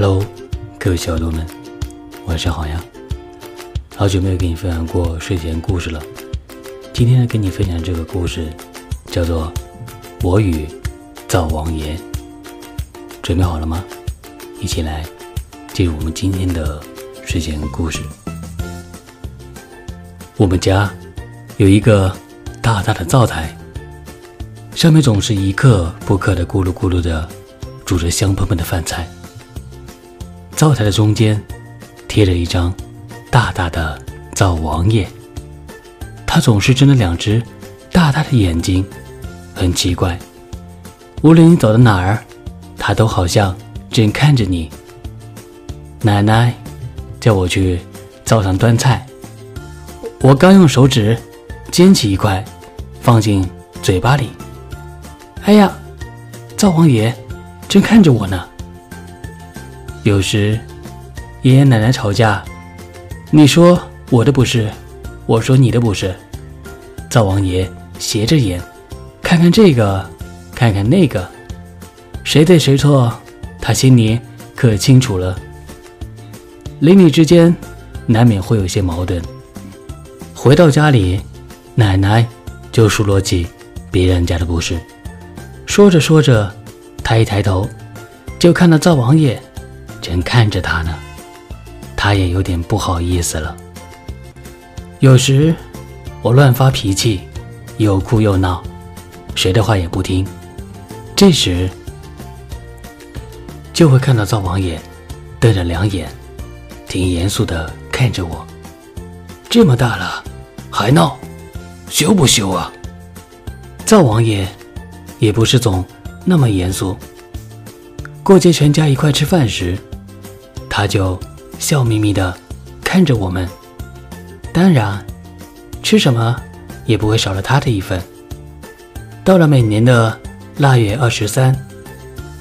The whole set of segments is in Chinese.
Hello，各位小耳朵们，晚上好呀！好久没有跟你分享过睡前故事了。今天，跟你分享这个故事，叫做《我与灶王爷》。准备好了吗？一起来进入我们今天的睡前故事。我们家有一个大大的灶台，上面总是一刻不刻的咕噜咕噜的煮着香喷喷的饭菜。灶台的中间贴着一张大大的灶王爷，他总是睁着两只大大的眼睛，很奇怪。无论你走到哪儿，他都好像正看着你。奶奶叫我去灶上端菜，我刚用手指捡起一块，放进嘴巴里。哎呀，灶王爷正看着我呢。有时，爷爷奶奶吵架，你说我的不是，我说你的不是。灶王爷斜着眼，看看这个，看看那个，谁对谁错，他心里可清楚了。邻里之间难免会有些矛盾。回到家里，奶奶就数落起别人家的不是。说着说着，他一抬头，就看到灶王爷。正看着他呢，他也有点不好意思了。有时我乱发脾气，又哭又闹，谁的话也不听。这时就会看到灶王爷瞪着两眼，挺严肃的看着我。这么大了还闹，羞不羞啊？灶王爷也不是总那么严肃。过节全家一块吃饭时。他就笑眯眯的看着我们，当然，吃什么也不会少了他的一份。到了每年的腊月二十三，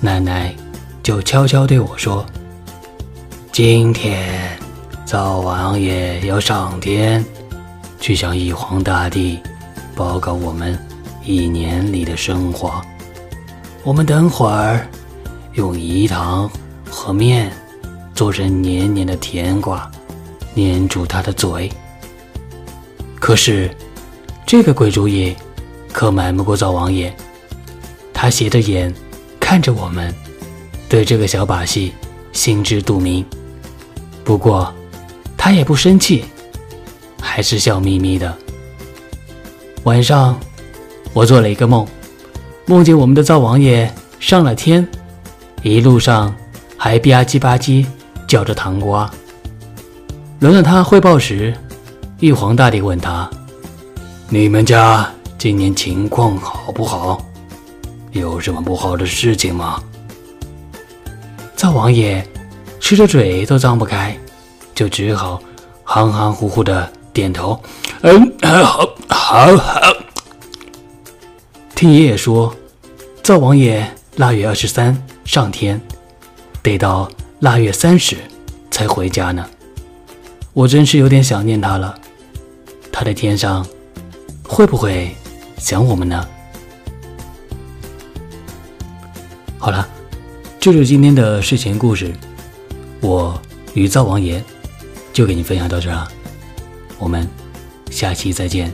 奶奶就悄悄对我说：“今天灶王爷要上天，去向玉皇大帝报告我们一年里的生活。我们等会儿用饴糖和面。”做成黏黏的甜瓜，粘住他的嘴。可是，这个鬼主意可瞒不过灶王爷。他斜着眼看着我们，对这个小把戏心知肚明。不过，他也不生气，还是笑眯眯的。晚上，我做了一个梦，梦见我们的灶王爷上了天，一路上还吧唧吧唧。嚼着糖瓜，轮到他汇报时，玉皇大帝问他：“你们家今年情况好不好？有什么不好的事情吗？”灶王爷吃着嘴都张不开，就只好含含糊糊的点头：“嗯，好，好，好。”听爷爷说，灶王爷腊月二十三上天，得到。腊月三十才回家呢，我真是有点想念他了。他在天上会不会想我们呢？好了，这就是今天的睡前故事。我与灶王爷就给你分享到这儿，我们下期再见。